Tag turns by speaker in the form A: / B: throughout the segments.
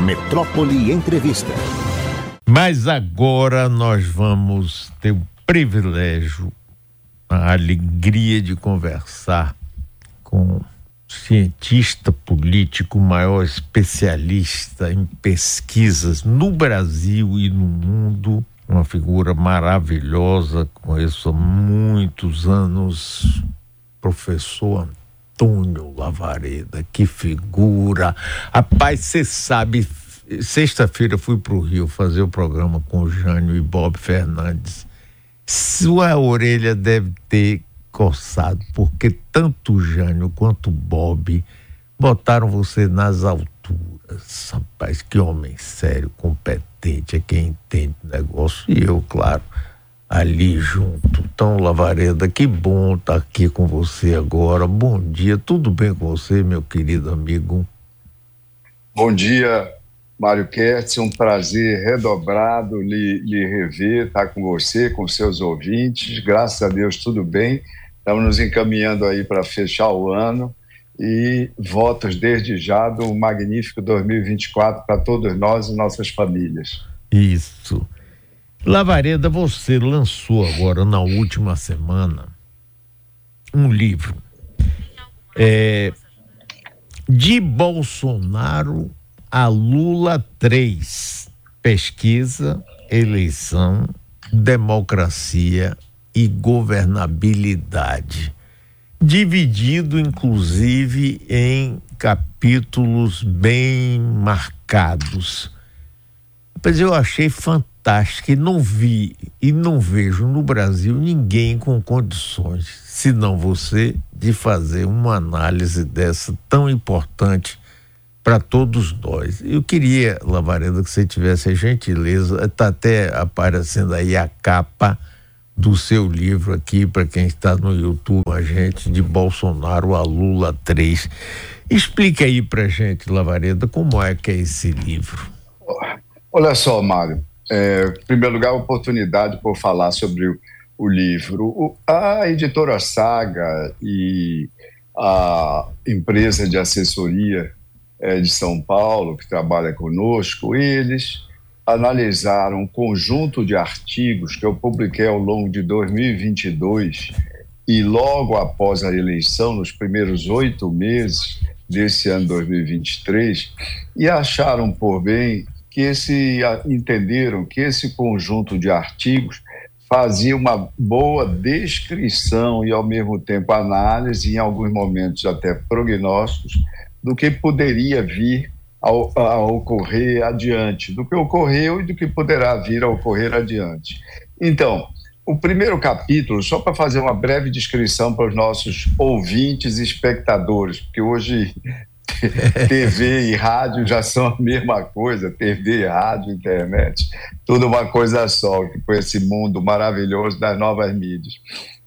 A: Metrópole Entrevista.
B: Mas agora nós vamos ter o privilégio, a alegria de conversar com cientista político, maior especialista em pesquisas no Brasil e no mundo, uma figura maravilhosa, conheço há muitos anos, professor Antônio Lavareda, que figura. Rapaz, você sabe, sexta-feira fui para o Rio fazer o programa com o Jânio e Bob Fernandes. Sua orelha deve ter coçado, porque tanto o Jânio quanto o Bob botaram você nas alturas. Rapaz, que homem sério, competente, é quem entende o negócio. E eu, claro, ali junto. Então, Lavareda, que bom estar aqui com você agora. Bom dia, tudo bem com você, meu querido amigo?
C: Bom dia, Mário Kertz, um prazer redobrado lhe, lhe rever, estar com você, com seus ouvintes. Graças a Deus, tudo bem. Estamos nos encaminhando aí para fechar o ano e votos desde já do magnífico 2024 para todos nós e nossas famílias.
B: Isso. Lavareda, você lançou agora na última semana um livro é, de Bolsonaro a Lula 3 pesquisa, eleição, democracia e governabilidade, dividido inclusive em capítulos bem marcados. Pois eu achei fantástico e não vi e não vejo no Brasil ninguém com condições, senão você, de fazer uma análise dessa tão importante para todos nós. Eu queria, Lavareda, que você tivesse a gentileza, está até aparecendo aí a capa do seu livro aqui, para quem está no YouTube, a gente, de Bolsonaro a Lula 3. Explica aí para gente, Lavareda, como é que é esse livro.
C: Olha só, Mário. É, em primeiro lugar, a oportunidade por falar sobre o, o livro. O, a editora Saga e a empresa de assessoria é, de São Paulo, que trabalha conosco, eles analisaram um conjunto de artigos que eu publiquei ao longo de 2022 e logo após a eleição, nos primeiros oito meses desse ano 2023, e acharam por bem que esse entenderam que esse conjunto de artigos fazia uma boa descrição e ao mesmo tempo análise, em alguns momentos até prognósticos, do que poderia vir a, a ocorrer adiante, do que ocorreu e do que poderá vir a ocorrer adiante. Então, o primeiro capítulo, só para fazer uma breve descrição para os nossos ouvintes e espectadores, porque hoje TV e rádio já são a mesma coisa, TV, rádio, internet, tudo uma coisa só, com esse mundo maravilhoso das novas mídias.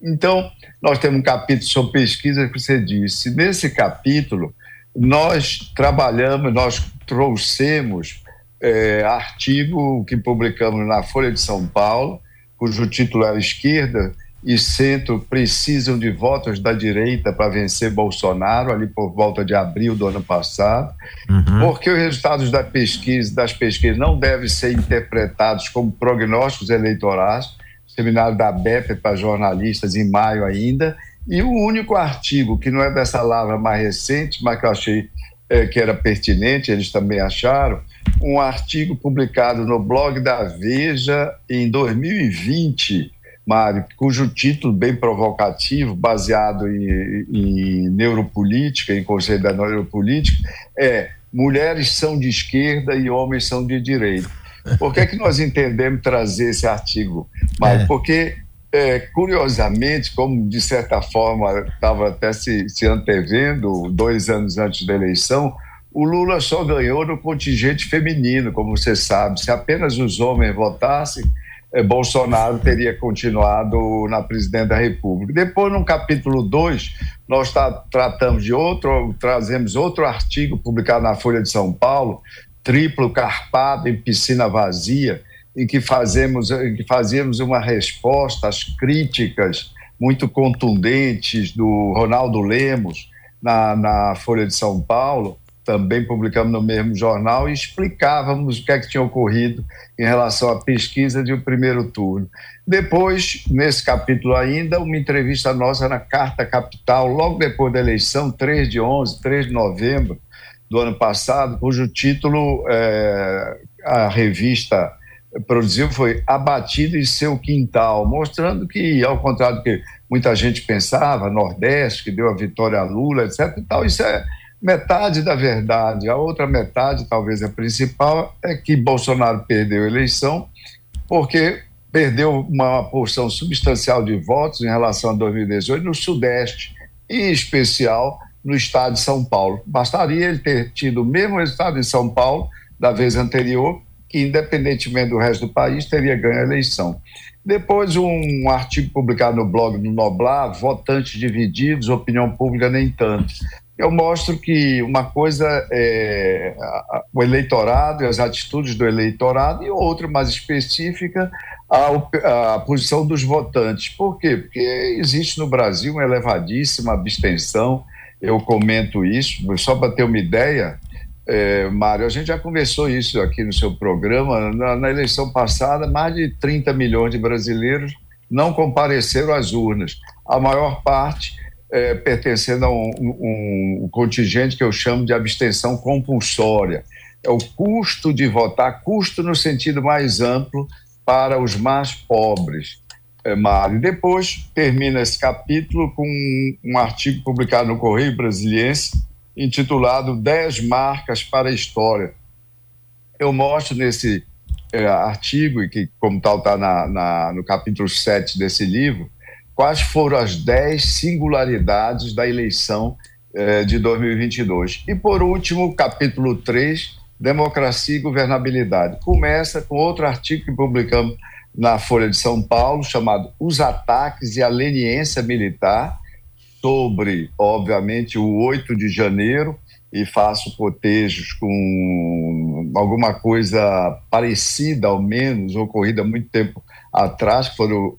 C: Então, nós temos um capítulo sobre pesquisa que você disse. Nesse capítulo, nós trabalhamos, nós trouxemos é, artigo que publicamos na Folha de São Paulo, cujo título é Esquerda e Centro precisam de votos da direita para vencer Bolsonaro, ali por volta de abril do ano passado, uhum. porque os resultados da pesquisa, das pesquisas não devem ser interpretados como prognósticos eleitorais, seminário da BEP para jornalistas em maio ainda, e o único artigo, que não é dessa lavra mais recente, mas que eu achei é, que era pertinente, eles também acharam, um artigo publicado no blog da Veja em 2020, Mário, cujo título bem provocativo, baseado em, em neuropolítica, em conceito da neuropolítica, é Mulheres são de esquerda e homens são de direita. Por que, é que nós entendemos trazer esse artigo, Mário? É. Porque é, curiosamente, como de certa forma estava até se, se antevendo, dois anos antes da eleição, o Lula só ganhou no contingente feminino, como você sabe. Se apenas os homens votassem, Bolsonaro teria continuado na presidência da República. Depois, no capítulo 2, nós tá, tratamos de outro, trazemos outro artigo publicado na Folha de São Paulo, triplo carpado em piscina vazia, em que fazemos, em que fazemos uma resposta às críticas muito contundentes do Ronaldo Lemos na, na Folha de São Paulo, também publicamos no mesmo jornal e explicávamos o que é que tinha ocorrido em relação à pesquisa de o primeiro turno. Depois, nesse capítulo ainda, uma entrevista nossa na Carta Capital, logo depois da eleição, 3 de 11, 3 de novembro do ano passado, cujo título é, a revista produziu foi Abatido em Seu Quintal, mostrando que, ao contrário do que muita gente pensava, Nordeste, que deu a vitória a Lula, etc. E tal, isso é metade da verdade. A outra metade, talvez a principal, é que Bolsonaro perdeu a eleição porque perdeu uma porção substancial de votos em relação a 2018 no Sudeste, em especial no estado de São Paulo. Bastaria ele ter tido o mesmo resultado em São Paulo da vez anterior, que, independentemente do resto do país, teria ganho a eleição. Depois, um artigo publicado no blog do Noblar, Votantes Divididos, Opinião Pública Nem Tanto eu mostro que uma coisa é o eleitorado e as atitudes do eleitorado, e outra mais específica, a, a, posição dos votantes. Por quê? Porque existe no Brasil uma elevadíssima abstenção, eu comento isso, só para ter uma ideia, é, Mário, a gente já conversou isso aqui no seu programa, na, na eleição passada, mais de 30 milhões de brasileiros não compareceram às urnas. A maior parte é, pertencendo a um, um, contingente que eu chamo de abstenção compulsória. É o custo de votar, custo no sentido mais amplo para os mais pobres. É, Mário. Depois termina esse capítulo com um, um artigo publicado no Correio Brasiliense intitulado 10 marcas para a história. Eu mostro nesse é, artigo, e que como tal está no capítulo 7 desse livro, quais foram as 10 singularidades da eleição eh, de 2022. E, por último, capítulo 3, Democracia e Governabilidade. Começa com outro artigo que publicamos na Folha de São Paulo, chamado Os Ataques e a Leniência Militar, sobre, obviamente, o 8 de janeiro, e faço cotejos com alguma coisa parecida, ao menos, ocorrida há muito tempo atrás, que foram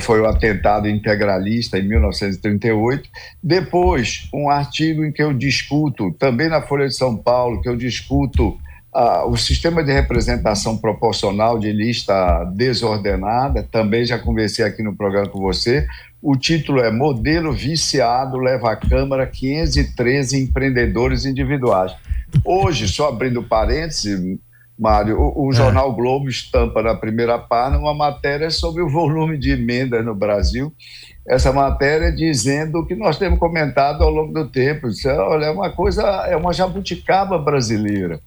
C: foi o atentado integralista em 1938. Depois, um artigo em que eu discuto, também na Folha de São Paulo, que eu discuto ah, o sistema de representação proporcional de lista desordenada, também já conversei aqui no programa com você. O título é Modelo Viciado leva à Câmara 513 empreendedores individuais. Hoje, só abrindo parênteses, Mário, o, o é. jornal Globo estampa na primeira página uma matéria sobre o volume de emendas no Brasil. Essa matéria dizendo que nós temos comentado ao longo do tempo. É, olha, é uma coisa, é uma jabuticaba brasileira.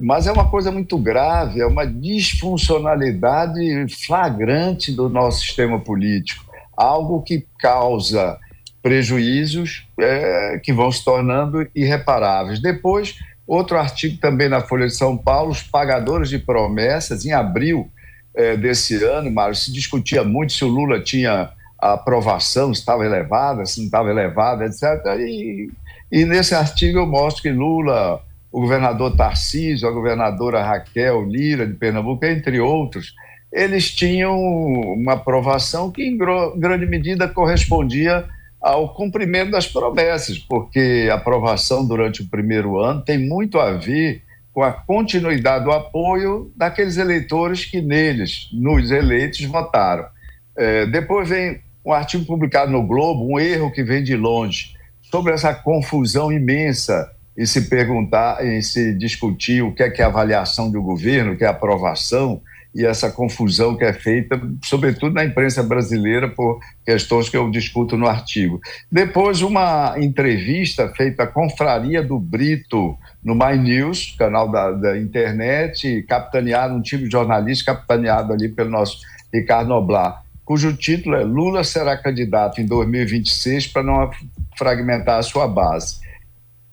C: Mas é uma coisa muito grave, é uma disfuncionalidade flagrante do nosso sistema político. Algo que causa prejuízos é, que vão se tornando irreparáveis. Depois, Outro artigo também na Folha de São Paulo, os pagadores de promessas, em abril eh, desse ano, Mário, se discutia muito se o Lula tinha aprovação, se estava elevada, se não estava elevada, etc. E, e nesse artigo eu mostro que Lula, o governador Tarcísio, a governadora Raquel Lira de Pernambuco, entre outros, eles tinham uma aprovação que em grande medida correspondia ao cumprimento das promessas, porque a aprovação durante o primeiro ano tem muito a ver com a continuidade do apoio daqueles eleitores que neles, nos eleitos, votaram. É, depois vem um artigo publicado no Globo, um erro que vem de longe, sobre essa confusão imensa em se perguntar, em se discutir o que é que é avaliação do governo, o que é aprovação, e essa confusão que é feita, sobretudo na imprensa brasileira, por questões que eu discuto no artigo. Depois, uma entrevista feita à Confraria do Brito no My News, canal da, da internet, capitaneado, um time de jornalista capitaneado ali pelo nosso Ricardo Noblar, cujo título é Lula será candidato em 2026 para não fragmentar a sua base.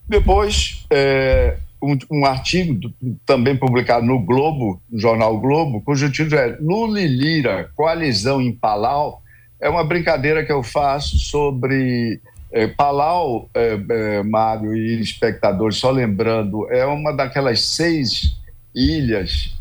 C: Depois, é, um, um artigo do, também publicado no Globo, no jornal Globo, cujo título é Lula e Lira, coalizão em Palau. É uma brincadeira que eu faço sobre é, Palau, é, é, Mário e espectadores, só lembrando, é uma daquelas seis ilhas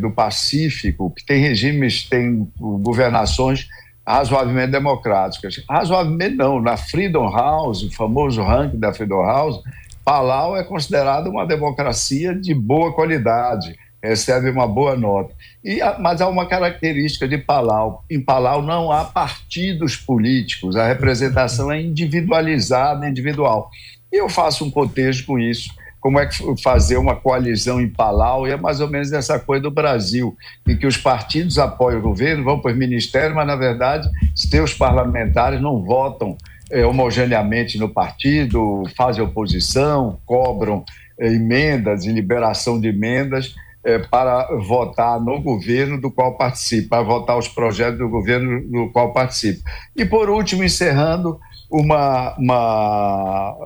C: do Pacífico que tem regimes, tem governações razoavelmente democráticas. Razoavelmente não, na Freedom House, o famoso ranking da Freedom House, Palau é considerada uma democracia de boa qualidade, recebe uma boa nota. E, mas há uma característica de Palau: em Palau não há partidos políticos, a representação é individualizada, individual. E eu faço um cotejo com isso. Como é que fazer uma coalizão em Palau? E é mais ou menos essa coisa do Brasil, em que os partidos apoiam o governo, vão para os ministérios, mas, na verdade, seus parlamentares não votam é, homogeneamente no partido, fazem oposição, cobram é, emendas e liberação de emendas é, para votar no governo do qual participa, para votar os projetos do governo do qual participa. E, por último, encerrando, uma, uma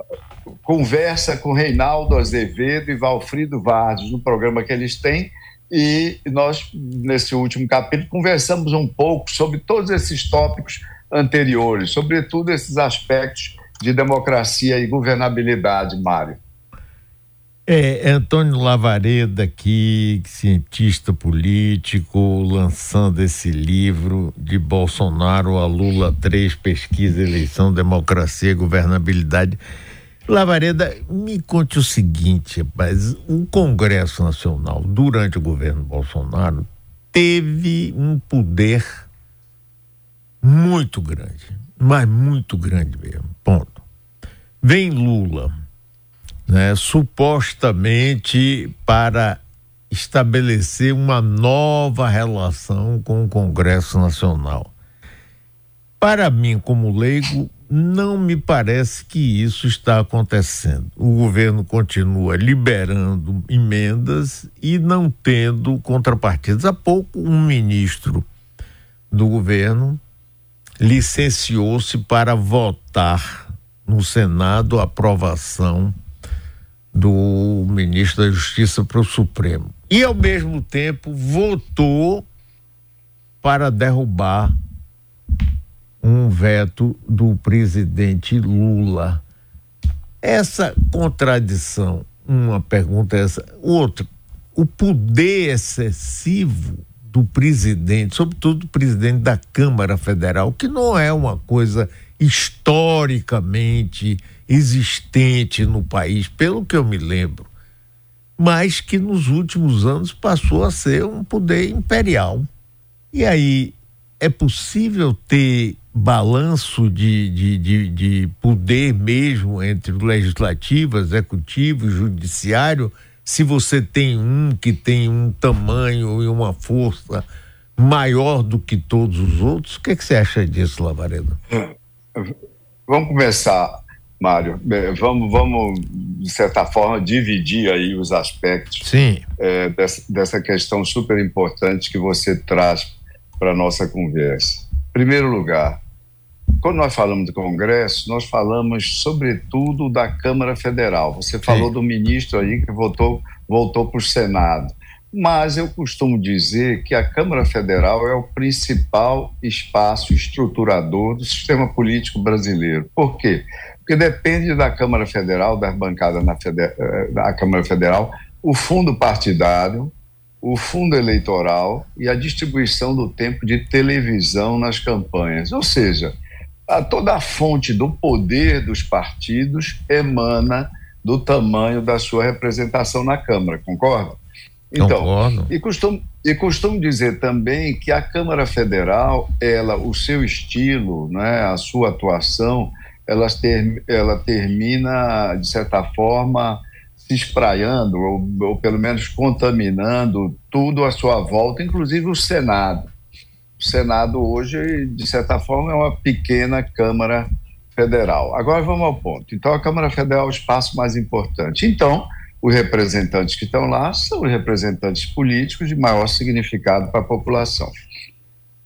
C: conversa com Reinaldo Azevedo e Valfrido Vargas, no programa que eles têm, e nós, nesse último capítulo, conversamos um pouco sobre todos esses tópicos anteriores, sobretudo esses aspectos de democracia e governabilidade, Mário.
B: É, Antônio Lavareda aqui, cientista político, lançando esse livro de Bolsonaro a Lula 3, pesquisa, eleição, democracia e governabilidade. Lavareda, me conte o seguinte, rapaz, o Congresso Nacional, durante o governo Bolsonaro, teve um poder muito grande, mas muito grande mesmo, ponto. Vem Lula, né, supostamente para estabelecer uma nova relação com o Congresso Nacional. Para mim, como leigo, não me parece que isso está acontecendo. O governo continua liberando emendas e não tendo contrapartidas. Há pouco, um ministro do governo licenciou-se para votar no Senado a aprovação do ministro da Justiça para o Supremo. E, ao mesmo tempo, votou para derrubar um veto do presidente Lula. Essa contradição, uma pergunta é essa. Outra, o poder excessivo do presidente, sobretudo do presidente da Câmara Federal, que não é uma coisa historicamente existente no país, pelo que eu me lembro, mas que nos últimos anos passou a ser um poder imperial. E aí é possível ter balanço de, de, de, de poder mesmo entre o legislativo, executivo judiciário, se você tem um que tem um tamanho e uma força maior do que todos os outros, o que, é que você acha disso, Lavareda?
C: Vamos começar, Mário. Vamos, vamos, de certa forma, dividir aí os aspectos
B: Sim.
C: É, dessa, dessa questão super importante que você traz para a nossa conversa. Em primeiro lugar, quando nós falamos do Congresso, nós falamos sobretudo da Câmara Federal. Você falou Sim. do ministro aí que votou, voltou para o Senado. Mas eu costumo dizer que a Câmara Federal é o principal espaço estruturador do sistema político brasileiro. Por quê? Porque depende da Câmara Federal, das bancadas na eh, da Câmara Federal, o fundo partidário, o fundo eleitoral e a distribuição do tempo de televisão nas campanhas. Ou seja, a toda a fonte do poder dos partidos emana do tamanho da sua representação na Câmara, concorda? Então, Concordo. e costumo, e costumo dizer também que a Câmara Federal, ela, o seu estilo, né, a sua atuação, ela, ter, ela termina, de certa forma, se espraiando, ou, ou pelo menos contaminando tudo à sua volta, inclusive o Senado o Senado hoje, de certa forma, é uma pequena Câmara Federal. Agora vamos ao ponto. Então, a Câmara Federal é o espaço mais importante. Então, os representantes que estão lá são os representantes políticos de maior significado para a população.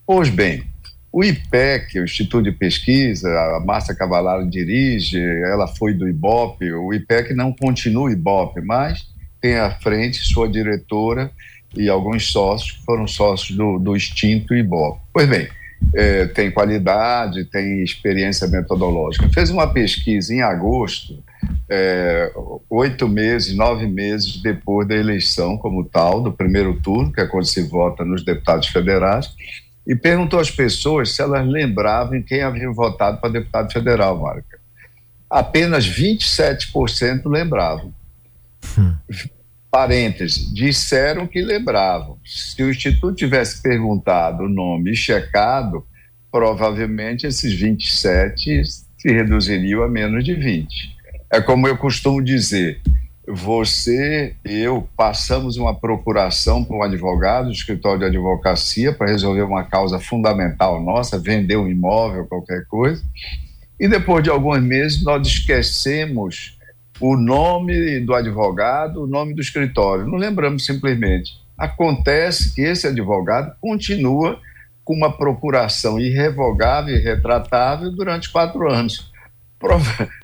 C: Pois bem, o IPEC, o Instituto de Pesquisa, a Márcia Cavalaro dirige, ela foi do IBOP, o IPEC não continua o IBOP, mas tem à frente sua diretora e alguns sócios que foram sócios do, do extinto IBOP. Pois bem, é, tem qualidade, tem experiência metodológica. Fez uma pesquisa em agosto, é, oito meses, nove meses depois da eleição como tal, do primeiro turno, que é quando se vota nos deputados federais, e perguntou às pessoas se elas lembravam quem havia votado para deputado federal, Marca. apenas 27% lembravam. Hum. Parênteses, disseram que lembravam. Se o Instituto tivesse perguntado o nome e checado, provavelmente esses 27 se reduziriam a menos de 20. É como eu costumo dizer: você, eu, passamos uma procuração para um advogado do escritório de advocacia para resolver uma causa fundamental nossa, vender um imóvel, qualquer coisa, e depois de alguns meses nós esquecemos o nome do advogado, o nome do escritório, não lembramos simplesmente. Acontece que esse advogado continua com uma procuração irrevogável e retratável durante quatro anos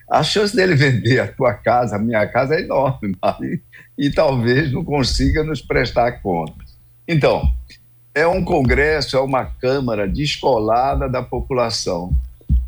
C: a chance dele vender a tua casa, a minha casa, é enorme, e, e talvez não consiga nos prestar contas. Então, é um congresso, é uma Câmara descolada da população,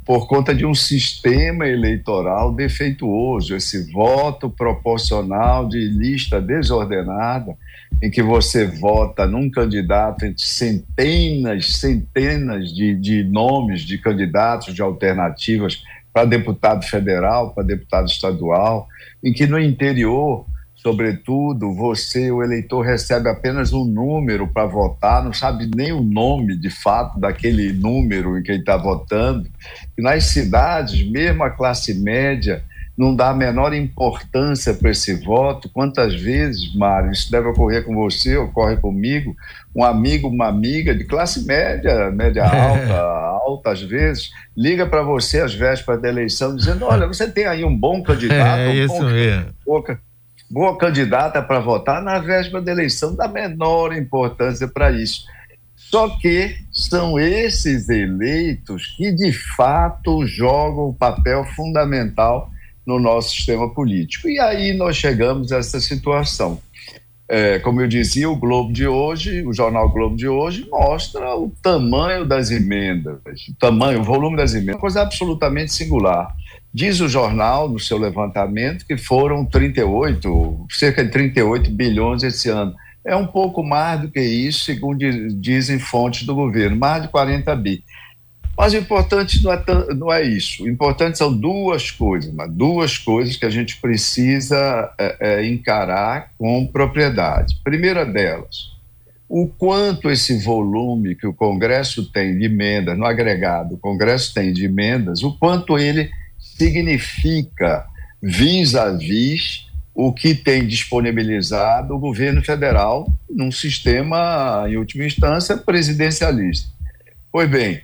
C: por conta de um sistema eleitoral defeituoso, esse voto proporcional de lista desordenada, em que você vota num candidato entre centenas, centenas de, de nomes de candidatos, de alternativas para deputado federal, para deputado estadual, em que no interior, sobretudo, você, o eleitor, recebe apenas um número para votar, não sabe nem o nome de fato daquele número em que ele está votando. E nas cidades, mesmo a classe média, não dá a menor importância para esse voto. Quantas vezes, Mário, isso deve ocorrer com você, ocorre comigo, um amigo, uma amiga de classe média, média alta, alta às vezes, liga para você às vésperas da eleição dizendo: olha, você tem aí um bom candidato,
B: é,
C: um
B: isso
C: bom,
B: mesmo.
C: Boa, candidata para votar na véspera da eleição, dá menor importância para isso. Só que são esses eleitos que de fato jogam um papel fundamental no nosso sistema político. E aí nós chegamos a essa situação. É, como eu dizia, o Globo de hoje, o jornal Globo de hoje, mostra o tamanho das emendas, o tamanho, o volume das emendas, coisa absolutamente singular. Diz o jornal, no seu levantamento, que foram 38, cerca de 38 bilhões esse ano. É um pouco mais do que isso, segundo dizem fontes do governo, mais de 40 bi. Mas o importante não é, não é isso. O importante são duas coisas, duas coisas que a gente precisa é, é, encarar com propriedade. Primeira delas, o quanto esse volume que o Congresso tem de emendas, no agregado, o Congresso tem de emendas, o quanto ele significa vis-à-vis o que tem disponibilizado o governo federal num sistema, em última instância, presidencialista. Pois bem,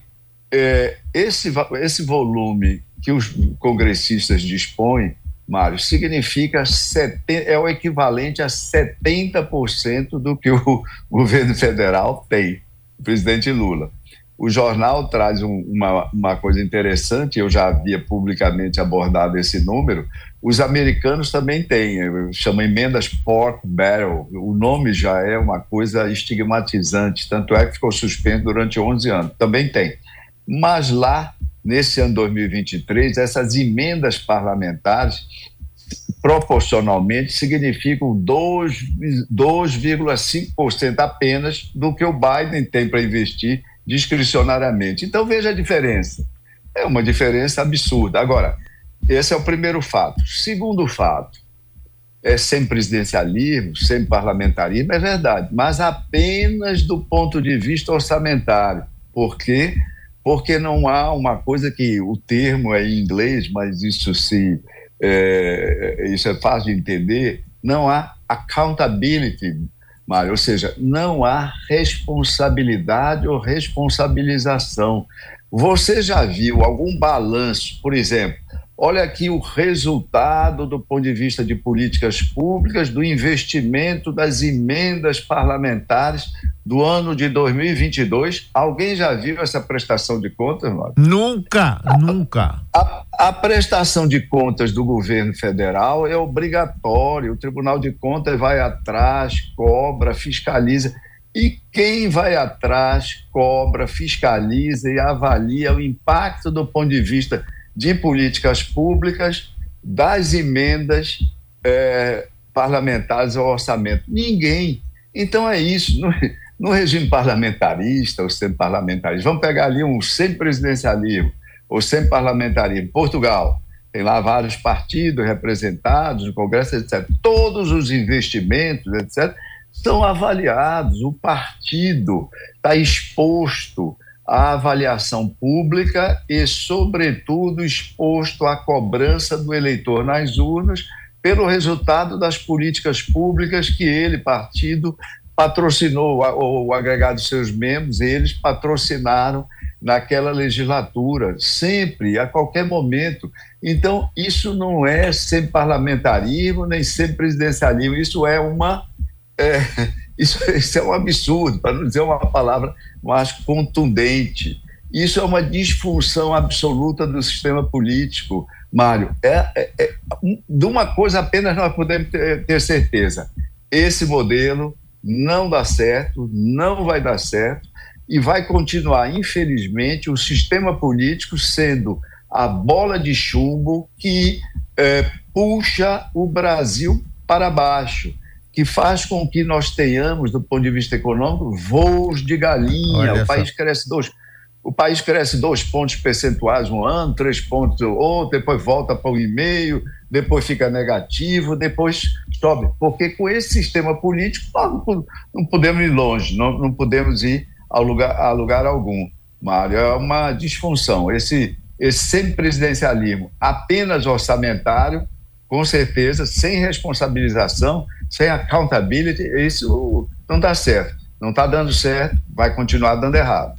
C: é, esse, esse volume que os congressistas dispõem, Mário, significa 70, é o equivalente a 70% do que o governo federal tem, o presidente Lula. O jornal traz um, uma, uma coisa interessante, eu já havia publicamente abordado esse número. Os americanos também têm, chama emendas pork barrel. O nome já é uma coisa estigmatizante, tanto é que ficou suspenso durante 11 anos. Também tem. Mas lá, nesse ano 2023, essas emendas parlamentares proporcionalmente significam 2,5% apenas do que o Biden tem para investir discricionariamente. Então veja a diferença. É uma diferença absurda. Agora, esse é o primeiro fato. Segundo fato, é sem presidencialismo, sem parlamentarismo, é verdade, mas apenas do ponto de vista orçamentário. Porque porque não há uma coisa que o termo é em inglês, mas isso se é, isso é fácil de entender, não há accountability, Mário, ou seja, não há responsabilidade ou responsabilização. Você já viu algum balanço, por exemplo, Olha aqui o resultado do ponto de vista de políticas públicas, do investimento das emendas parlamentares do ano de 2022. Alguém já viu essa prestação de contas, Mário?
B: Nunca, nunca.
C: A, a, prestação de contas do governo federal é obrigatória. O Tribunal de Contas vai atrás, cobra, fiscaliza. E quem vai atrás, cobra, fiscaliza e avalia o impacto do ponto de vista de políticas públicas das emendas é, parlamentares ao orçamento. Ninguém. Então é isso. No, no regime parlamentarista, ou sem parlamentarismo, vamos pegar ali um sem presidencialismo ou sem parlamentarismo. Portugal tem lá vários partidos representados no Congresso, etc. Todos os investimentos, etc., são avaliados. O partido está exposto à avaliação pública e, sobretudo, exposto à cobrança do eleitor nas urnas pelo resultado das políticas públicas que ele, partido, patrocinou, ou o agregado de seus membros, eles patrocinaram naquela legislatura, sempre, a qualquer momento. Então, isso não é sempre parlamentarismo, nem sempre presidencialismo, isso é uma. É, isso, isso é um absurdo, para não dizer uma palavra mais contundente. Isso é uma disfunção absoluta do sistema político, Mário. É, é, é, de uma coisa apenas nós podemos ter, ter certeza: esse modelo não dá certo, não vai dar certo e vai continuar, infelizmente, o sistema político sendo a bola de chumbo que é, puxa o Brasil para baixo, que faz com que nós tenhamos, do ponto de vista econômico, voos de galinha. Olha o país cresce dois. O país cresce dois pontos percentuais um ano, três pontos outro, depois volta para um e meio, depois fica negativo, depois sobe. Porque com esse sistema político nós não podemos ir longe, não, não podemos ir a lugar, a lugar algum. Mário, é uma disfunção. Esse, esse semipresidencialismo apenas orçamentário, com certeza, sem responsabilização, sem accountability, isso não dá certo. Não está dando certo, vai continuar dando errado.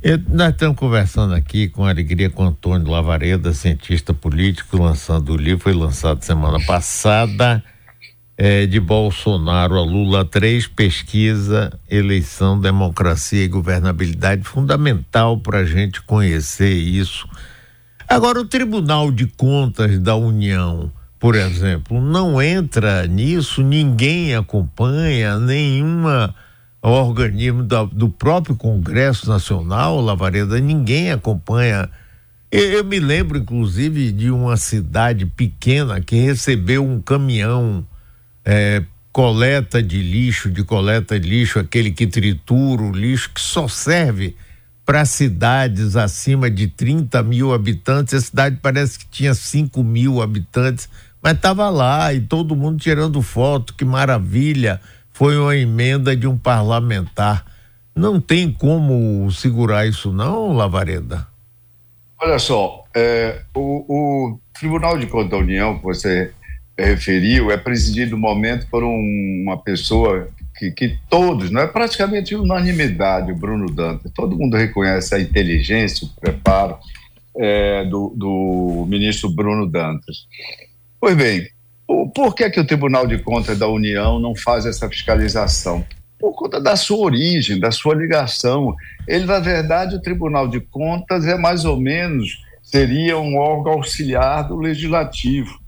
B: Eu, nós estamos conversando aqui com alegria com Antônio Lavareda, cientista político, lançando o livro, foi lançado semana passada é, de Bolsonaro a Lula 3, pesquisa, eleição, democracia e governabilidade, fundamental para a gente conhecer isso. Agora, o Tribunal de Contas da União, por exemplo, não entra nisso, ninguém acompanha, nenhuma organismo do, do próprio Congresso Nacional, Lavareda, ninguém acompanha. Eu, eu, me lembro, inclusive, de uma cidade pequena que recebeu um caminhão é, coleta de lixo, de coleta de lixo, aquele que tritura o lixo, que só serve para cidades acima de 30 mil habitantes. A cidade parece que tinha 5 mil habitantes, mas estava lá e todo mundo tirando foto, que maravilha! Foi uma emenda de um parlamentar. Não tem como segurar isso, não, Lavareda?
C: Olha só, é, o, o, Tribunal de Contas da União, que você referiu é presidido no momento por um, uma pessoa que, que, todos, não é praticamente unanimidade, o Bruno Dantas, todo mundo reconhece a inteligência, o preparo é, do, do, ministro Bruno Dantas. Pois bem, por que, que o Tribunal de Contas da União não faz essa fiscalização? Por conta da sua origem, da sua ligação. Ele, na verdade, o Tribunal de Contas é mais ou menos, seria um órgão auxiliar do Legislativo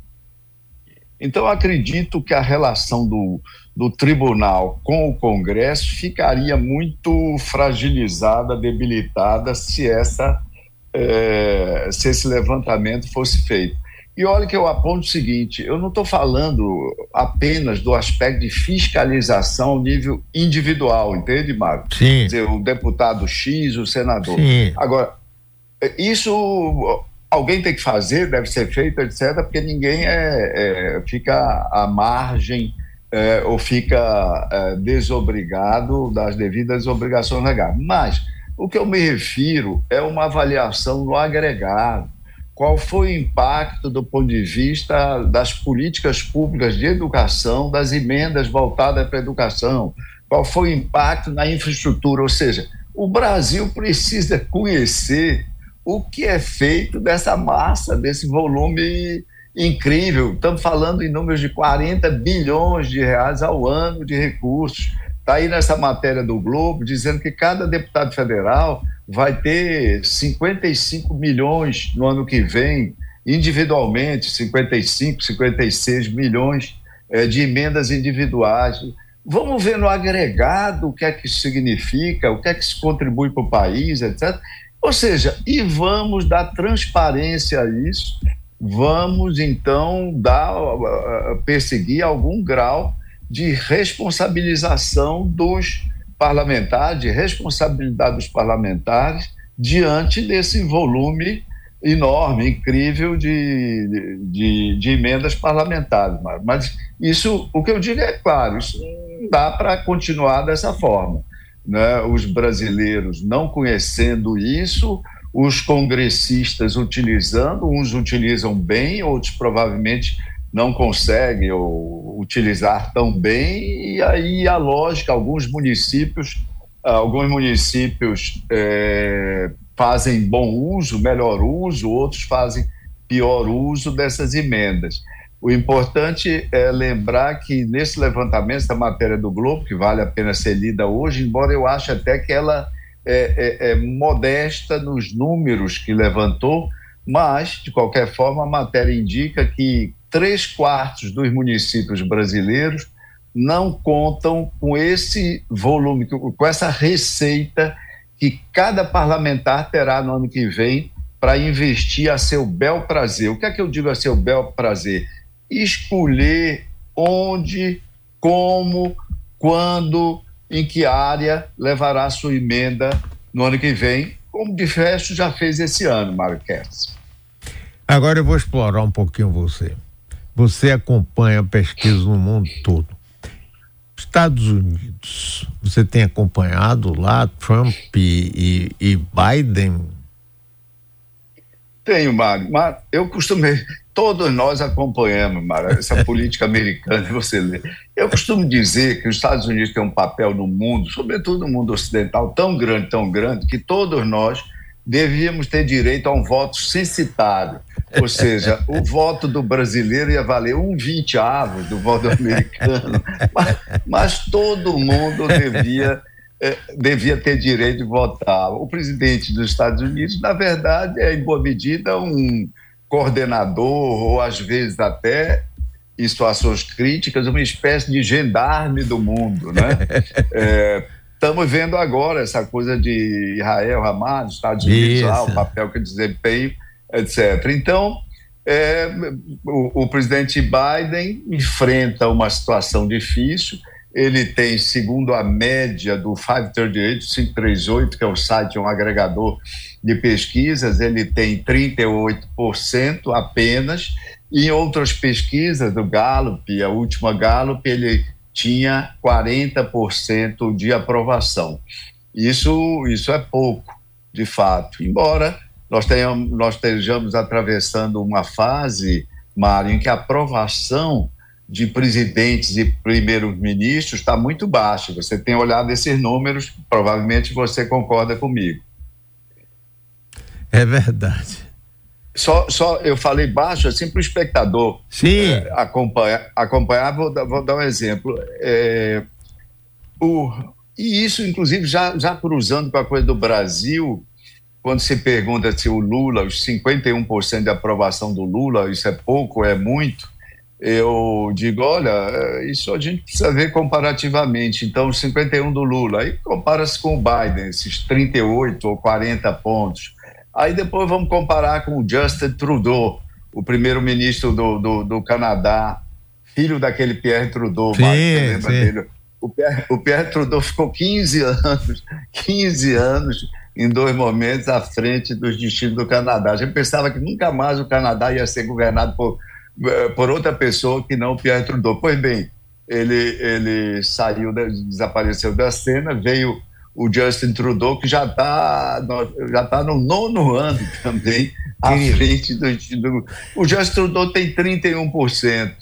C: então, acredito que a relação do, do tribunal com o Congresso ficaria muito fragilizada, debilitada, se, essa, é, se esse levantamento fosse feito. E olha que eu aponto o seguinte: eu não estou falando apenas do aspecto de fiscalização ao nível individual, entende, Marco?
B: Sim. Quer
C: dizer, o deputado X, o senador.
B: Sim.
C: Agora, isso alguém tem que fazer, deve ser feito, etc., porque ninguém é, é fica à margem é, ou fica é, desobrigado das devidas obrigações legais. Mas o que eu me refiro é uma avaliação no agregado. Qual foi o impacto do ponto de vista das políticas públicas de educação, das emendas voltadas para a educação? Qual foi o impacto na infraestrutura? Ou seja, o Brasil precisa conhecer o que é feito dessa massa, desse volume incrível. Estamos falando em números de 40 bilhões de reais ao ano de recursos. Está aí nessa matéria do Globo dizendo que cada deputado federal vai ter 55 milhões no ano que vem, individualmente, 55, 56 milhões é, de emendas individuais. Vamos ver no agregado o que é que isso significa, o que é que isso contribui para o país, etc. Ou seja, e vamos dar transparência a isso, vamos então dar, perseguir algum grau de responsabilização dos parlamentares, de responsabilidade dos parlamentares diante desse volume enorme, incrível de, de, de emendas parlamentares. Mas isso, o que eu digo é claro, isso não dá para continuar dessa forma. Né? Os brasileiros não conhecendo isso, os congressistas utilizando, uns utilizam bem, outros provavelmente não conseguem ou utilizar tão bem, e aí a lógica, alguns municípios, alguns municípios é, fazem bom uso, melhor uso, outros fazem pior uso dessas emendas. O importante é lembrar que nesse levantamento, essa matéria do Globo, que vale a pena ser lida hoje, embora eu ache até que ela é, é, é modesta nos números que levantou, mas, de qualquer forma, a matéria indica que três quartos dos municípios brasileiros não contam com esse volume, com essa receita que cada parlamentar terá no ano que vem para investir a seu bel prazer. O que é que eu digo a seu bel prazer? Escolher onde, como, quando, em que área levará a sua emenda no ano que vem, como de resto já fez esse ano, Mário
B: Agora eu vou explorar um pouquinho você. Você acompanha pesquisas no mundo todo. Estados Unidos, você tem acompanhado lá Trump e, e, e Biden?
C: Tenho, Mário. Mas eu costumo. Todos nós acompanhamos, Mário, essa política americana, você lê. Eu costumo dizer que os Estados Unidos têm um papel no mundo, sobretudo no mundo ocidental, tão grande, tão grande, que todos nós devíamos ter direito a um voto censitário. Ou seja, o voto do brasileiro ia valer um vinteavo do voto americano, mas, mas todo mundo devia, eh, devia ter direito de votar. O presidente dos Estados Unidos, na verdade, é em boa medida um coordenador, ou às vezes até em situações críticas, uma espécie de gendarme do mundo, né? É, Estamos vendo agora essa coisa de Israel, Hamas, Estados Unidos, lá, o papel que desempenho, etc. Então, é, o, o, presidente Biden enfrenta uma situação difícil. Ele tem, segundo a média do 538, 538, que é o site, um agregador de pesquisas, ele tem 38% apenas. Em outras pesquisas do Gallup, a última Gallup, ele tinha 40% de aprovação. Isso, isso é pouco, de fato. Embora nós, tenhamos, nós estejamos atravessando uma fase, Mário, em que a aprovação de presidentes e primeiros-ministros está muito baixa. Você tem olhado esses números, provavelmente você concorda comigo.
B: É verdade.
C: Só, só eu falei baixo assim para o espectador
B: Sim.
C: É, acompanhar, acompanhar. Vou, dar, vou dar um exemplo. É, o, e isso, inclusive, já, já cruzando com a coisa do Brasil, quando se pergunta se o Lula, os 51% de aprovação do Lula, isso é pouco, é muito, eu digo, olha, é, isso a gente precisa ver comparativamente. Então, 51 do Lula, aí compara-se com o Biden, esses 38 ou 40 pontos. Aí depois vamos comparar com o Justin Trudeau, o primeiro-ministro do, do, do, Canadá, filho daquele Pierre Trudeau,
B: sim, lembra sim. dele?
C: O Pierre, o Pierre Trudeau ficou 15 anos, 15 anos em dois momentos à frente dos destinos do Canadá. A gente pensava que nunca mais o Canadá ia ser governado por, por outra pessoa que não Pierre Trudeau. Pois bem, ele, ele saiu, desapareceu da cena, veio o Justin Trudeau, que já está já tá no nono ano também à frente do, do. O Justin Trudeau tem 31%.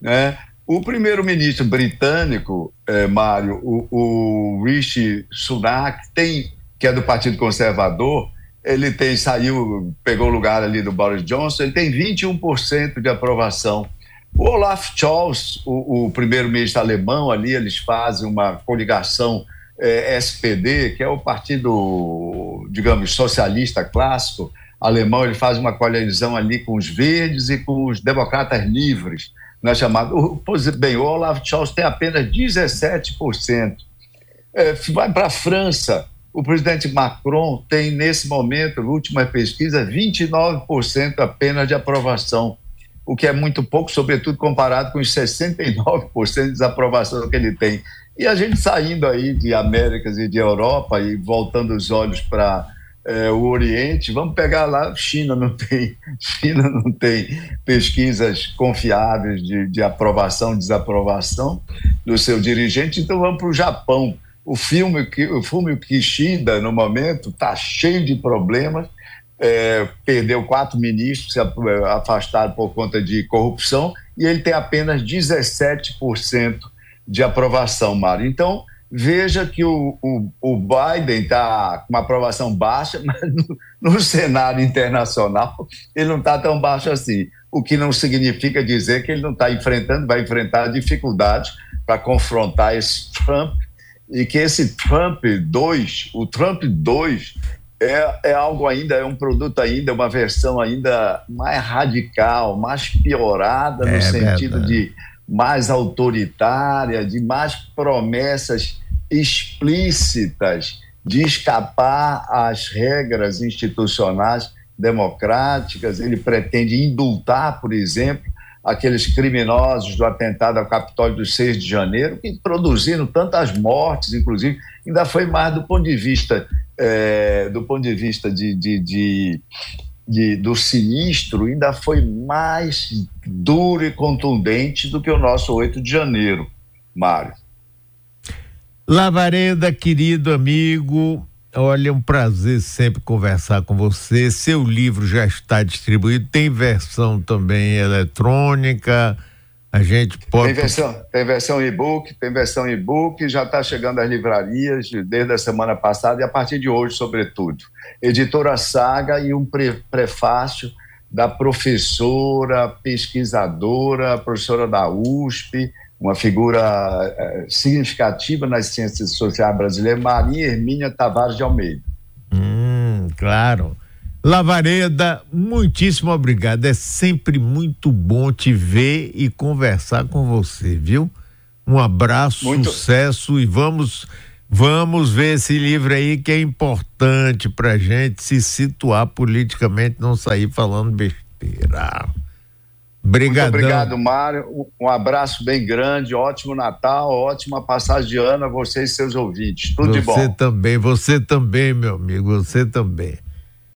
C: Né? O primeiro-ministro britânico, é, Mário, o, o Rishi Sunak, tem, que é do Partido Conservador, ele tem saiu, pegou o lugar ali do Boris Johnson, ele tem 21% de aprovação. O Olaf Scholz, o, o primeiro-ministro alemão ali, eles fazem uma coligação é, SPD, que é o partido, digamos, socialista clássico alemão, ele faz uma coalizão ali com os verdes e com os democratas livres, não é chamado. Pois bem, o Olaf Scholz tem apenas 17%. É, vai para a França, o presidente Macron tem, nesse momento, última pesquisa, 29% apenas de aprovação, o que é muito pouco, sobretudo comparado com os 69% de desaprovação que ele tem. E a gente saindo aí de Américas e de Europa e voltando os olhos para é, o Oriente, vamos pegar lá, China não tem, China não tem pesquisas confiáveis de, de aprovação, desaprovação do seu dirigente, então vamos para o Japão. O filme que o filme Kishida no momento está cheio de problemas, é, perdeu quatro ministros, se afastaram por conta de corrupção e ele tem apenas 17% de aprovação, Mário. Então veja que o, o, o Biden está com uma aprovação baixa, mas no, no cenário internacional ele não está tão baixo assim. O que não significa dizer que ele não está enfrentando, vai enfrentar dificuldades para confrontar esse Trump e que esse Trump 2, o Trump 2 é, é algo ainda, é um produto ainda, uma versão ainda mais radical, mais piorada no é, sentido verdade. de mais autoritária, de mais promessas explícitas de escapar às regras institucionais democráticas. Ele pretende indultar, por exemplo, aqueles criminosos do atentado ao Capitólio do 6 de janeiro, que produziram tantas mortes, inclusive, ainda foi mais do ponto de vista é, do ponto de vista de, de, de, de, do sinistro, ainda foi mais duro e contundente do que o nosso 8 de janeiro, Mário.
B: Lavareda, querido amigo, olha, é um prazer sempre conversar com você. Seu livro já está distribuído, tem versão também eletrônica. A gente pode.
C: Tem versão, tem versão e-book, tem versão e-book, já está chegando às livrarias desde a semana passada e a partir de hoje, sobretudo. Editora Saga e um pre prefácio da professora, pesquisadora, professora da USP, uma figura é, significativa nas ciências sociais brasileiras, Maria Hermínia Tavares de Almeida.
B: Hum, claro. Lavareda, muitíssimo obrigado. É sempre muito bom te ver e conversar com você, viu? Um abraço, muito... sucesso e vamos vamos ver esse livro aí que é importante pra gente se situar politicamente, não sair falando besteira.
C: Obrigadão. Muito obrigado, Mário. Um abraço bem grande, ótimo Natal, ótima passagem de ano a você e seus ouvintes. Tudo
B: você
C: de bom.
B: Você também, você também, meu amigo, você também.